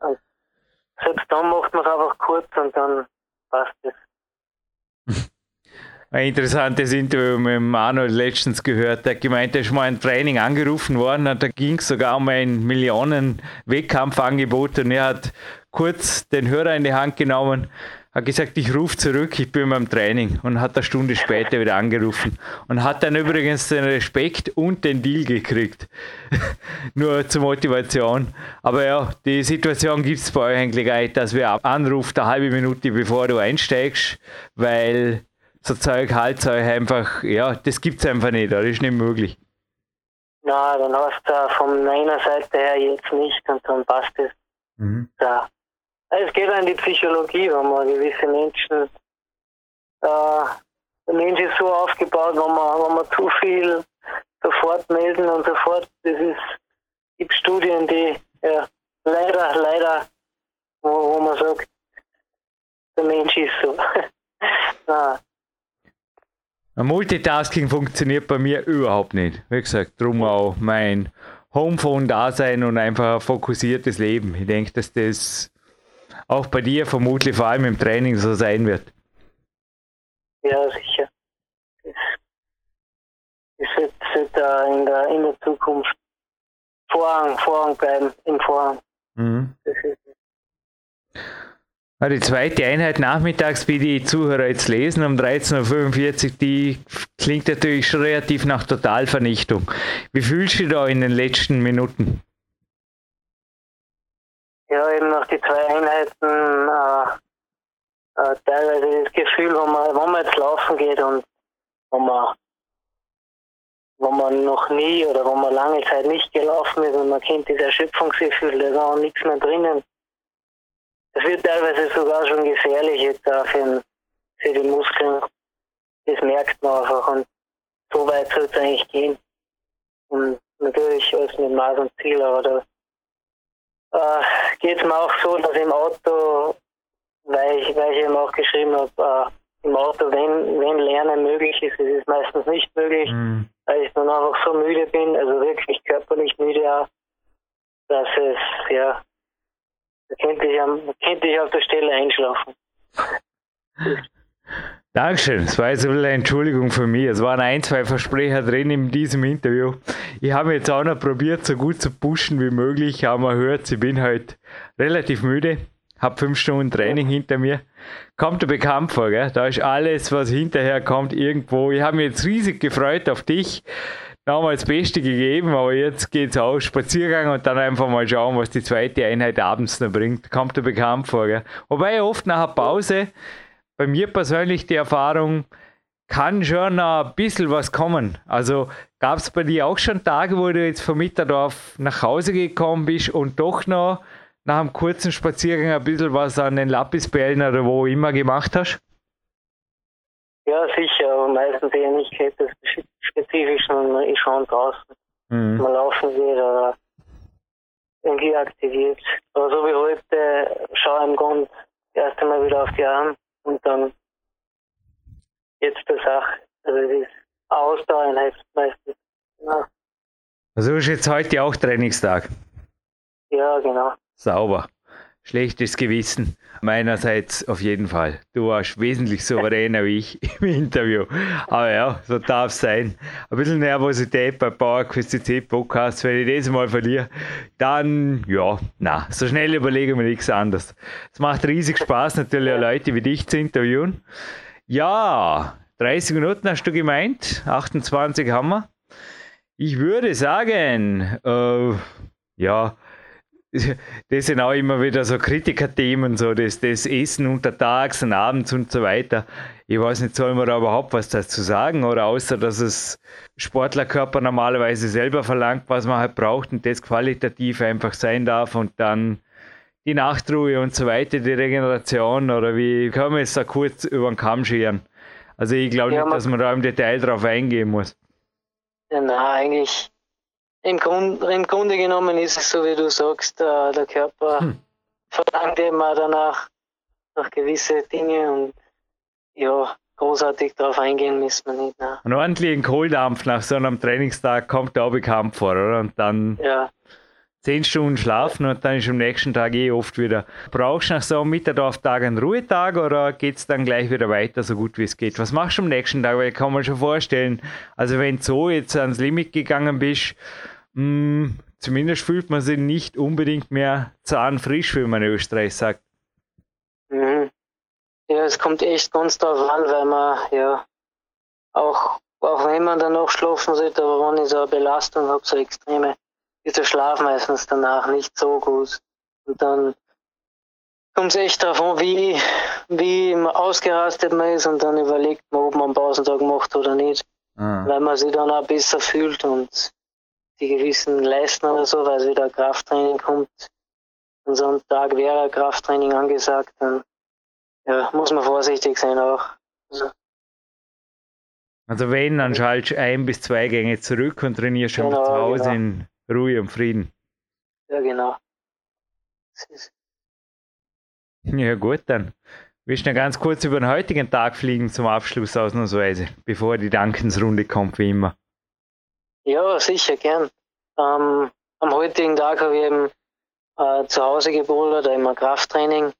Und selbst dann macht man es einfach kurz und dann passt es. Ein interessantes Interview mit Manuel letztens gehört. Der gemeint, er ist mal ein Training angerufen worden und da ging es sogar um ein Millionen-Wettkampfangebot und er hat kurz den Hörer in die Hand genommen hat gesagt, ich rufe zurück, ich bin beim Training und hat eine Stunde später wieder angerufen und hat dann übrigens den Respekt und den Deal gekriegt. Nur zur Motivation. Aber ja, die Situation gibt es bei euch eigentlich auch, dass wir anruft eine halbe Minute bevor du einsteigst, weil so Zeug halt euch einfach, ja, das gibt es einfach nicht, das ist nicht möglich. Na, dann hast du von meiner Seite her jetzt nicht und dann passt es. Mhm. Da es geht an die Psychologie, wenn man gewisse Menschen, äh, der Mensch ist so aufgebaut, wenn man, wenn man zu viel sofort melden und sofort, das ist, gibt Studien, die, ja, leider, leider, wo, wo man sagt, der Mensch ist so. ah. Multitasking funktioniert bei mir überhaupt nicht. Wie gesagt, darum auch mein Homephone-Dasein und einfach ein fokussiertes Leben. Ich denke, dass das auch bei dir vermutlich vor allem im Training so sein wird. Ja, sicher. Das wird, wird uh, in, der, in der Zukunft Vorrang, Vorrang bleiben, im Vorrang. Mhm. Die zweite Einheit nachmittags, wie die Zuhörer jetzt lesen, um 13.45 Uhr, die klingt natürlich schon relativ nach Totalvernichtung. Wie fühlst du dich da in den letzten Minuten? Ja, eben nach die zwei Einheiten, äh, äh, teilweise das Gefühl, wo man, wo man jetzt laufen geht und wo man, wo man noch nie oder wo man lange Zeit nicht gelaufen ist und man kennt dieses Erschöpfungsgefühl, da ist auch nichts mehr drinnen es wird teilweise sogar schon gefährlich jetzt auch für, für die Muskeln. Das merkt man einfach und so weit soll es eigentlich gehen. Und natürlich alles mit Maß und Ziel, aber da äh, geht es mir auch so, dass im Auto, weil ich, weil ich eben auch geschrieben habe, äh, im Auto, wenn, wenn Lernen möglich ist, ist es meistens nicht möglich, mhm. weil ich dann einfach so müde bin, also wirklich körperlich müde auch, dass es ja da könnte ich, am, könnte ich auf der Stelle einschlafen. Dankeschön. Es war jetzt eine Entschuldigung für mich. Es waren ein, zwei Versprecher drin in diesem Interview. Ich habe jetzt auch noch probiert, so gut zu pushen wie möglich, aber man hört, ich bin halt relativ müde. Habe fünf Stunden Training hinter mir. Kommt dir bekannt vor, gell? Da ist alles, was hinterher kommt, irgendwo. Ich habe mich jetzt riesig gefreut auf dich haben wir das Beste gegeben, aber jetzt geht es auch Spaziergang und dann einfach mal schauen, was die zweite Einheit abends noch bringt. Kommt dir bekannt vor. Gell? Wobei oft nach der Pause, bei mir persönlich die Erfahrung, kann schon noch ein bisschen was kommen. Also gab es bei dir auch schon Tage, wo du jetzt vom Mitterdorf nach Hause gekommen bist und doch noch nach einem kurzen Spaziergang ein bisschen was an den Lapisbällen oder wo immer gemacht hast? Ja, sicher, meistens eher nicht etwas spezifisch, sondern man ist schon draußen. Mhm. Man laufen geht oder irgendwie aktiviert. Aber so wie heute schaue ich im Grund das erste Mal wieder auf die Arme und dann jetzt der Sache. Also es ist Ausdauereinheit meistens. Ja. Also ist jetzt heute auch Trainingstag? Ja, genau. Sauber. Schlechtes Gewissen. Meinerseits auf jeden Fall. Du warst wesentlich souveräner wie ich im Interview. Aber ja, so darf es sein. Ein bisschen Nervosität bei PowerQuest CC Podcast, wenn ich das mal verliere, dann, ja, na, so schnell überlegen wir nichts anderes. Es macht riesig Spaß, natürlich auch Leute wie dich zu interviewen. Ja, 30 Minuten hast du gemeint, 28 haben wir. Ich würde sagen, äh, ja, das sind auch immer wieder so Kritikerthemen, so das, das Essen untertags und abends und so weiter. Ich weiß nicht, soll man da überhaupt was dazu sagen oder außer, dass es Sportlerkörper normalerweise selber verlangt, was man halt braucht und das qualitativ einfach sein darf und dann die Nachtruhe und so weiter, die Regeneration oder wie können wir jetzt da kurz über den Kamm scheren? Also ich glaube ja, nicht, dass man da im Detail drauf eingehen muss. Ja, nein, eigentlich im, Grund, Im Grunde genommen ist es so, wie du sagst, äh, der Körper hm. verlangt immer danach nach gewisse Dinge und ja, großartig darauf eingehen müssen wir nicht. Ne? Einen ordentlichen Kohldampf nach so einem Trainingstag kommt da auch bekannt vor, oder? Und dann ja. zehn Stunden schlafen und dann ist am nächsten Tag eh oft wieder. Brauchst du nach so einem Mitterdorftag einen Ruhetag oder geht es dann gleich wieder weiter, so gut wie es geht? Was machst du am nächsten Tag? Weil ich kann mir schon vorstellen, also wenn du so jetzt ans Limit gegangen bist, mh, hm, zumindest fühlt man sich nicht unbedingt mehr zahnfrisch, wie man in Österreich sagt. Mhm. Ja, es kommt echt ganz darauf an, weil man ja auch, auch wenn man dann noch schlafen sollte, aber wenn ich so eine Belastung habe, so extreme, ist der Schlaf meistens danach nicht so gut. Und dann kommt es echt darauf an, wie, wie ausgerastet man ist und dann überlegt man, ob man einen Pausentag macht oder nicht. Ah. Weil man sich dann auch besser fühlt und die gewissen leisten oder so, weil wieder Krafttraining kommt. Und so ein Tag wäre Krafttraining angesagt, dann ja, muss man vorsichtig sein auch. Also, also wenn, dann schaltest du ein bis zwei Gänge zurück und trainierst schon genau, zu Hause genau. in Ruhe und Frieden. Ja, genau. Ja gut, dann willst du noch ganz kurz über den heutigen Tag fliegen zum Abschluss ausnahmsweise, bevor die Dankensrunde kommt, wie immer. Ja, sicher, gern. Ähm, am heutigen Tag habe ich eben äh, zu Hause gebouldert, immer Krafttraining.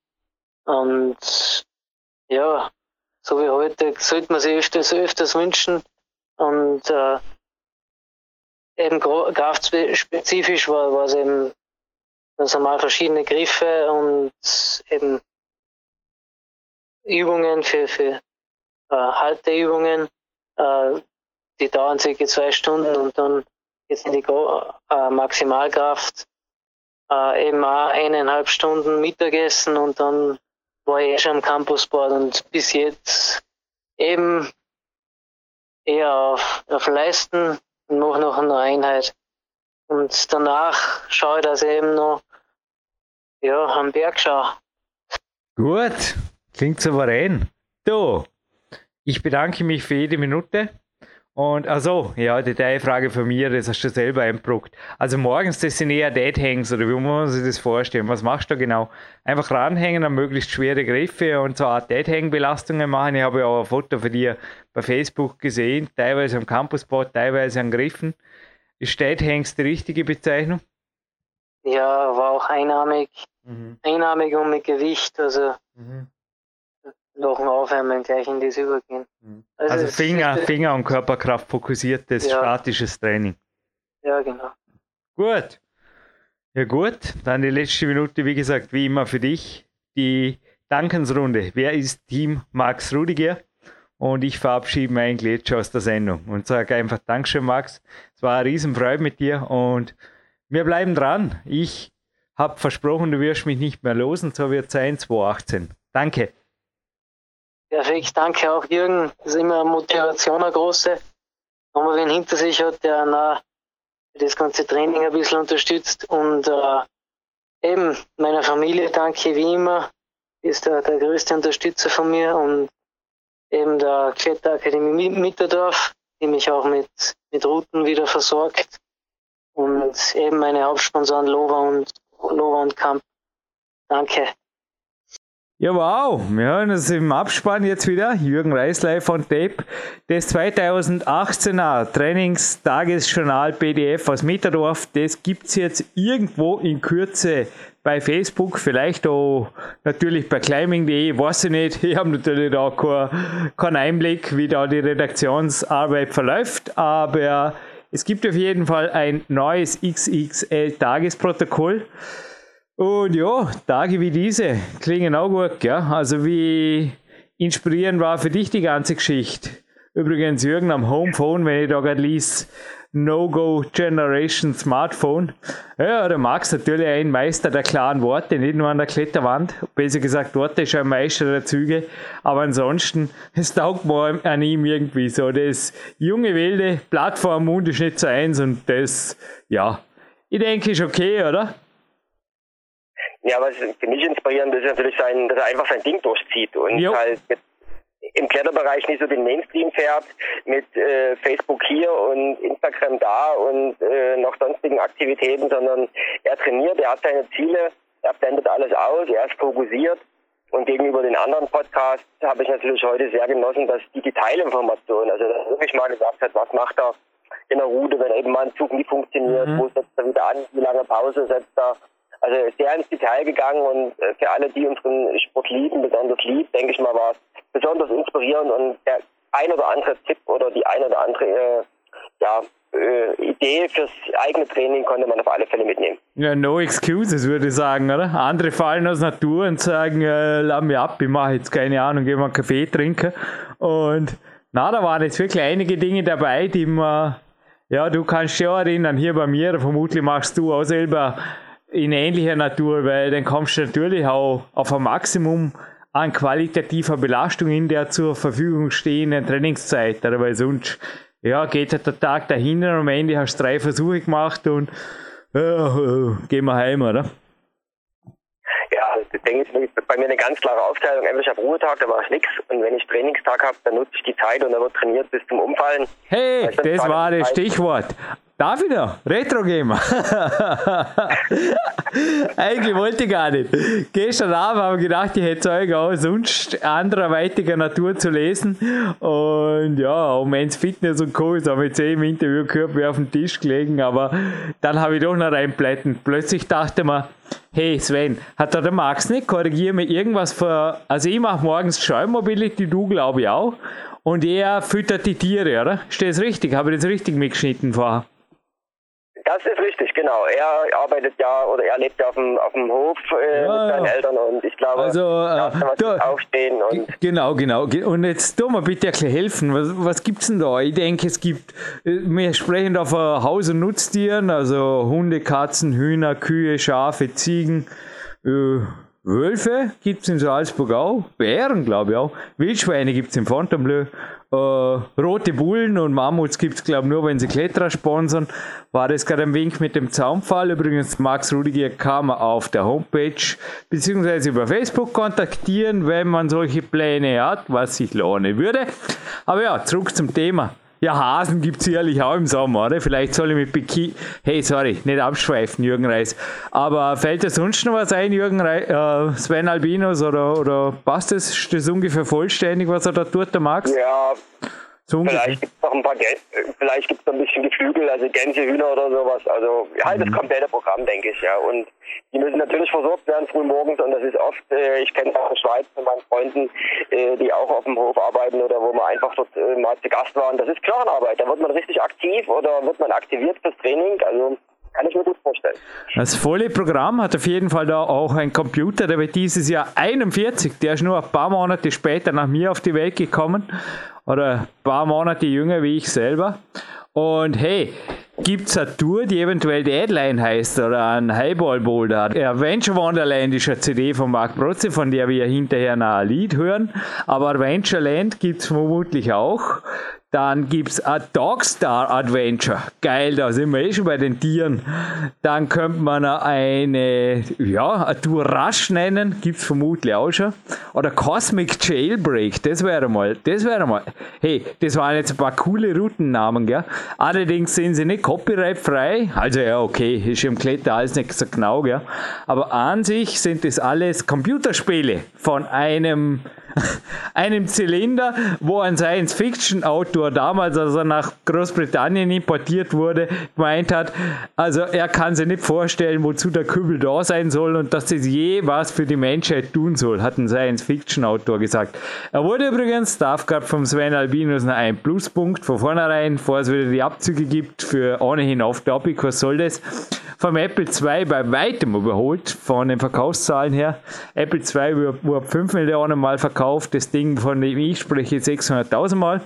Und ja, so wie heute sollte man sich öfters, öfters wünschen. Und äh, eben kraftspezifisch war, es eben ganz normal verschiedene Griffe und eben Übungen für, für äh, Halteübungen. Äh, die dauern circa zwei Stunden und dann jetzt in die äh, Maximalkraft äh, eben auch eineinhalb Stunden Mittagessen und dann war ich eh schon am Campusboard und bis jetzt eben eher auf, auf Leisten und noch noch eine Einheit. Und danach schaue ich, dass ich eben noch ja, am Berg schaue. Gut, klingt souverän. Du, ich bedanke mich für jede Minute. Und also, ja, Detailfrage von mir, das hast du selber eingebrockt. Also morgens, das sind eher Dead Hangs, oder wie muss man sich das vorstellen? Was machst du da genau? Einfach ranhängen an möglichst schwere Griffe und so Art Dead Hang Belastungen machen. Ich habe ja auch ein Foto von dir bei Facebook gesehen, teilweise am Campuspot, teilweise an Griffen. Ist Dead Hangs die richtige Bezeichnung? Ja, war auch einarmig. Mhm. Einarmig und mit Gewicht, also mhm nach dem Aufwärmen gleich in das übergehen. Mhm. Also, also Finger, Finger und Körperkraft fokussiertes, ja. statisches Training. Ja, genau. Gut. Ja gut, dann die letzte Minute, wie gesagt, wie immer für dich. Die Dankensrunde. Wer ist Team Max Rudiger? Und ich verabschiede jetzt schon aus der Sendung und sage einfach Dankeschön, Max. Es war eine Riesenfreude mit dir und wir bleiben dran. Ich habe versprochen, du wirst mich nicht mehr losen, so wird es sein, 2018. Danke. Perfekt, danke auch Jürgen. Das ist immer eine Motivation, eine große. Wenn man wen hinter sich hat, der na, das ganze Training ein bisschen unterstützt. Und äh, eben meiner Familie danke wie immer. Ist der, der größte Unterstützer von mir und eben der Kletterakademie Mitterdorf, die mich auch mit, mit Routen wieder versorgt. Und eben meine Hauptsponsoren Lova und, Lova und Kamp. Danke. Ja, wow. Wir hören uns im Abspann jetzt wieder. Jürgen Reisley von Tape. Das 2018er Trainingstagesjournal PDF aus Mitterdorf, das gibt es jetzt irgendwo in Kürze bei Facebook, vielleicht auch natürlich bei climbing.de, weiß ich nicht. Ich habe natürlich da keinen kein Einblick, wie da die Redaktionsarbeit verläuft, aber es gibt auf jeden Fall ein neues XXL-Tagesprotokoll. Und ja, Tage wie diese klingen auch gut, gell? Also wie inspirierend war für dich die ganze Geschichte? Übrigens, Jürgen am Homephone, wenn ich da gerade liest, No-Go Generation Smartphone. Ja, der Max natürlich ein Meister der klaren Worte, nicht nur an der Kletterwand. Besser gesagt, dort ist ein Meister der Züge. Aber ansonsten, es taugt mir an ihm irgendwie so. Das junge, wilde Plattform ist nicht so eins und das, ja, ich denke, ist okay, oder? Ja, was für mich inspirierend ist natürlich sein, dass er einfach sein Ding durchzieht und jo. halt mit, im Kletterbereich nicht so den Mainstream fährt mit äh, Facebook hier und Instagram da und äh, noch sonstigen Aktivitäten, sondern er trainiert, er hat seine Ziele, er blendet alles aus, er ist fokussiert und gegenüber den anderen Podcasts habe ich natürlich heute sehr genossen, dass die Detailinformation, also dass er wirklich mal gesagt hat, was macht er in der Route, wenn eben mal ein Zug nie funktioniert, mhm. wo setzt er wieder an, wie lange Pause setzt er, also sehr ins Detail gegangen und äh, für alle, die unseren Sport lieben, besonders lieb, denke ich mal, war es besonders inspirierend und der ein oder andere Tipp oder die ein oder andere äh, ja, äh, Idee fürs eigene Training konnte man auf alle Fälle mitnehmen. Ja, no excuses, würde ich sagen, oder? Andere fallen aus Natur und sagen, äh, lass mich ab, ich mache jetzt keine Ahnung, gehen wir einen Kaffee trinken. Und na, da waren jetzt wirklich einige Dinge dabei, die man, ja, du kannst dich auch erinnern, hier bei mir, vermutlich machst du auch selber in ähnlicher Natur, weil dann kommst du natürlich auch auf ein Maximum an qualitativer Belastung in der zur Verfügung stehenden Trainingszeit. Weil sonst ja, geht halt der Tag dahin und am Ende hast du drei Versuche gemacht und ja, äh, gehen wir heim, oder? Ja, das denke ich, bei mir eine ganz klare Aufteilung. Entweder ich habe Ruhetag, da mache ich nichts. Und wenn ich Trainingstag habe, dann nutze ich die Zeit und dann wird trainiert bis zum Umfallen. Hey, das war das Stichwort. Darf ich noch? Retro Gamer. Eigentlich wollte ich gar nicht. Gestern Abend habe ich gedacht, ich hätte Zeug auch sonst anderweitiger Natur zu lesen. Und ja, um ins Fitness und Co. Das habe ich eh im Interview gehört, wie auf dem Tisch gelegen. Aber dann habe ich doch noch reinblättern. Plötzlich dachte man, hey Sven, hat da der Max nicht? Korrigiere mir irgendwas für. Also ich mache morgens Schallmobility, du glaube ich auch. Und er füttert die Tiere, oder? Steht es richtig? Habe ich das richtig mitgeschnitten vorher? Das ist richtig, genau. Er arbeitet ja oder er lebt ja auf dem, auf dem Hof äh, ja, mit seinen Eltern und ich glaube, also, äh, da, aufstehen und. Genau, genau. Und jetzt tun wir bitte helfen. Was, was gibt es denn da? Ich denke, es gibt, äh, wir sprechen da von Haus- und Nutztieren, also Hunde, Katzen, Hühner, Kühe, Schafe, Ziegen. Äh, Wölfe gibt es in Salzburg auch, Bären glaube ich auch, Wildschweine gibt es in Fontainebleau, äh, rote Bullen und Mammuts gibt es glaube ich nur, wenn sie Kletterer sponsern. War das gerade ein Wink mit dem Zaunpfahl. Übrigens, Max Rudiger kann man auf der Homepage bzw. über Facebook kontaktieren, wenn man solche Pläne hat, was ich lohnen würde. Aber ja, zurück zum Thema. Ja, Hasen gibt es sicherlich auch im Sommer, oder? Vielleicht soll ich mit Bikini. Hey, sorry, nicht abschweifen, Jürgen Reis. Aber fällt dir sonst noch was ein, Jürgen Reis, äh, Sven Albinos, oder, oder passt das? Das ungefähr vollständig, was er da tut, der Max? Ja, so vielleicht gibt es noch ein paar Gän vielleicht gibt es noch ein bisschen Geflügel, also Gänse, Hühner oder sowas. Also halt mhm. das komplette Programm, denke ich, ja. Und die müssen natürlich versorgt werden früh morgens und das ist oft, äh, ich kenne auch in Schweiz von meinen Freunden, äh, die auch auf dem Hof arbeiten oder wo man einfach dort äh, mal zu Gast waren. Das ist Knochenarbeit. Da wird man richtig aktiv oder wird man aktiviert fürs Training. Also kann ich mir gut vorstellen. Das volle Programm hat auf jeden Fall da auch ein Computer, der wird dieses Jahr 41, der ist nur ein paar Monate später nach mir auf die Welt gekommen oder ein paar Monate jünger wie ich selber. Und hey, gibt es eine Tour, die eventuell Deadline heißt oder ein Highball Boulder. Adventure Wonderland ist eine CD von Mark Protze, von der wir hinterher noch ein Lied hören. Aber Adventureland gibt es vermutlich auch. Dann gibt es ein Dogstar Adventure. Geil, da sind wir eh schon bei den Tieren. Dann könnte man eine, ja, eine Tour Rush nennen. Gibt es vermutlich auch schon. Oder Cosmic Jailbreak. Das wäre mal, das wäre mal. Hey, das waren jetzt ein paar coole Routennamen, gell? Allerdings sind sie nicht copyright-frei. Also ja, okay, ist im Kletter alles nicht so genau, gell? Aber an sich sind das alles Computerspiele von einem einem Zylinder, wo ein Science-Fiction-Autor damals, als er nach Großbritannien importiert wurde, gemeint hat, also er kann sich nicht vorstellen, wozu der Kübel da sein soll und dass das je was für die Menschheit tun soll, hat ein Science-Fiction-Autor gesagt. Er wurde übrigens, darf gab vom Sven Albinus noch ein Pluspunkt von vornherein, bevor es wieder die Abzüge gibt für ohnehin off-topic, was soll das? vom Apple II bei weitem überholt, von den Verkaufszahlen her. Apple II wurde 5 Millionen Mal verkauft, das Ding, von dem ich spreche, 600.000 Mal.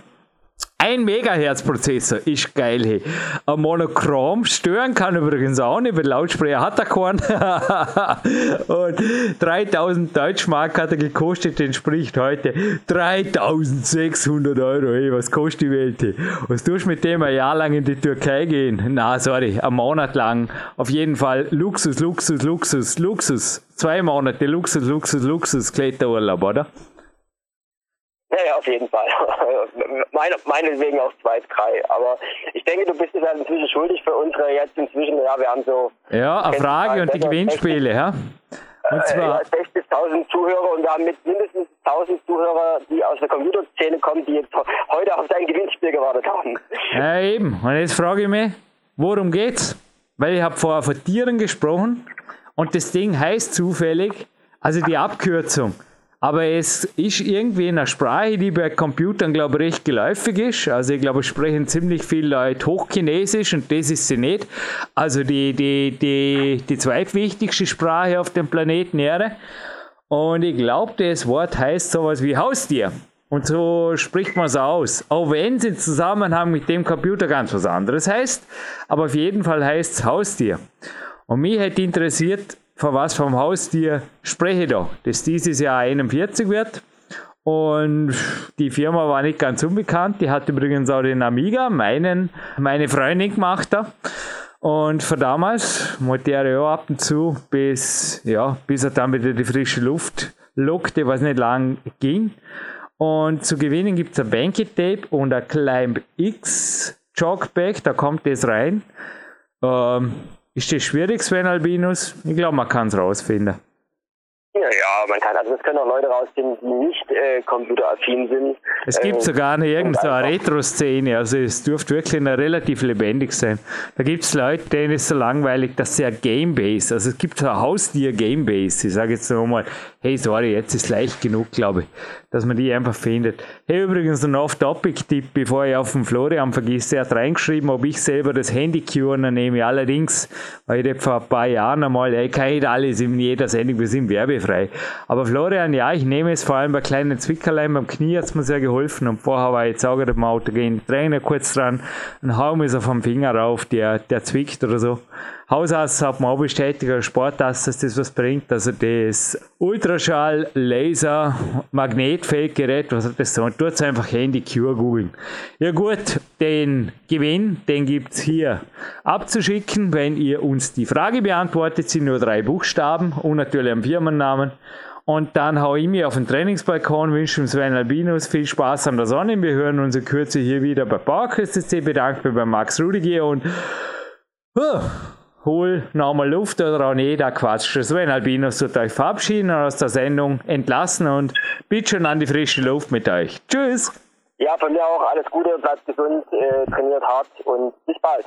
Ein Megahertz-Prozessor ist geil. Hey. Ein Monochrom stören kann übrigens auch nicht, weil Lautsprecher hat er keinen. Und 3000 Deutschmark hat er gekostet, entspricht heute 3600 Euro. Hey, was kostet die Welt? Hey? Was tust du mit dem ein Jahr lang in die Türkei gehen? Na, sorry, ein Monat lang. Auf jeden Fall Luxus, Luxus, Luxus, Luxus. Zwei Monate Luxus, Luxus, Luxus, Kletterurlaub, oder? Ja, ja, auf jeden Fall. Meine, meinetwegen auch zwei, drei. Aber ich denke, du bist es halt inzwischen schuldig für unsere jetzt inzwischen, ja, wir haben so. Ja, eine Frage und die Gewinnspiele, ja. Und äh, zwar. Ja, 60.000 Zuhörer und wir haben mit mindestens 1000 Zuhörer, die aus der Computerszene kommen, die jetzt heute auf dein Gewinnspiel gewartet haben. Ja, eben. Und jetzt frage ich mich, worum geht's? Weil ich habe vorher von Tieren gesprochen und das Ding heißt zufällig, also die Abkürzung aber es ist irgendwie eine Sprache, die bei Computern, glaube ich, recht geläufig ist. Also ich glaube, es sprechen ziemlich viele Leute Hochchinesisch und das ist sie nicht. Also die, die, die, die zweitwichtigste Sprache auf dem Planeten Erde. Und ich glaube, das Wort heißt sowas wie Haustier. Und so spricht man es aus. Auch wenn es im Zusammenhang mit dem Computer ganz was anderes heißt. Aber auf jeden Fall heißt es Haustier. Und mich hätte interessiert, von was vom Haustier spreche ich da, das dieses Jahr 41 wird. Und die Firma war nicht ganz unbekannt. Die hat übrigens auch den Amiga, meinen, meine Freundin gemacht da. Und von damals wollte er ja ab und zu, bis, ja, bis er dann wieder die frische Luft lockte, was nicht lang ging. Und zu gewinnen gibt es ein Banky Tape und ein Climb X Jogback, da kommt das rein. Ähm, ist das schwierig, Sven Albinus? Ich glaube, man kann es rausfinden. Ja, ja, man kann, also es können auch Leute rausziehen, die nicht äh, computeraffin sind. Es gibt ähm, sogar eine irgendeine Retro-Szene, also es dürfte wirklich noch relativ lebendig sein. Da gibt es Leute, denen ist so langweilig, dass sie ein Gamebase, also es gibt so ein Haustier-Gamebase. Ich sage jetzt nochmal, hey, sorry, jetzt ist leicht genug, glaube ich, dass man die einfach findet. Hey, übrigens ein Off-Topic-Tipp, bevor ich auf den Florian vergesse, er hat reingeschrieben, ob ich selber das Handy cure, nehme. Allerdings, weil ich vor ein paar Jahren einmal, ich kann nicht alles in jeder Sendung, wir sind werbefrei frei. Aber Florian, ja, ich nehme es vor allem bei kleinen Zwickerlein, beim Knie hat es mir sehr geholfen und vorher war ich jetzt auch gerade im Auto gehen, Trainer kurz dran und hau mir so vom Finger rauf, der, der zwickt oder so. Hausarzt hat mir auch bestätigt, als Sportarzt, dass das was bringt. Also das Ultraschall, Laser, Magnetfeldgerät, was hat das so? Und tut einfach Handy Cure googeln. Ja gut, den Gewinn, den gibt es hier abzuschicken, wenn ihr uns die Frage beantwortet, sind nur drei Buchstaben und natürlich einen Firmennamen. Und dann hau ich mir auf den Trainingsbalkon, wünsche dem Sven Albinus viel Spaß an der Sonne. Wir hören uns in Kürze hier wieder bei PowerQuest Bedanke mich bei Max Rudiger und uh, hol nochmal Luft oder auch nicht, da quatscht Sven Albinus tut euch verabschieden und aus der Sendung entlassen und bitte schon an die frische Luft mit euch. Tschüss! Ja, von mir auch alles Gute, bleibt gesund, äh, trainiert hart und bis bald.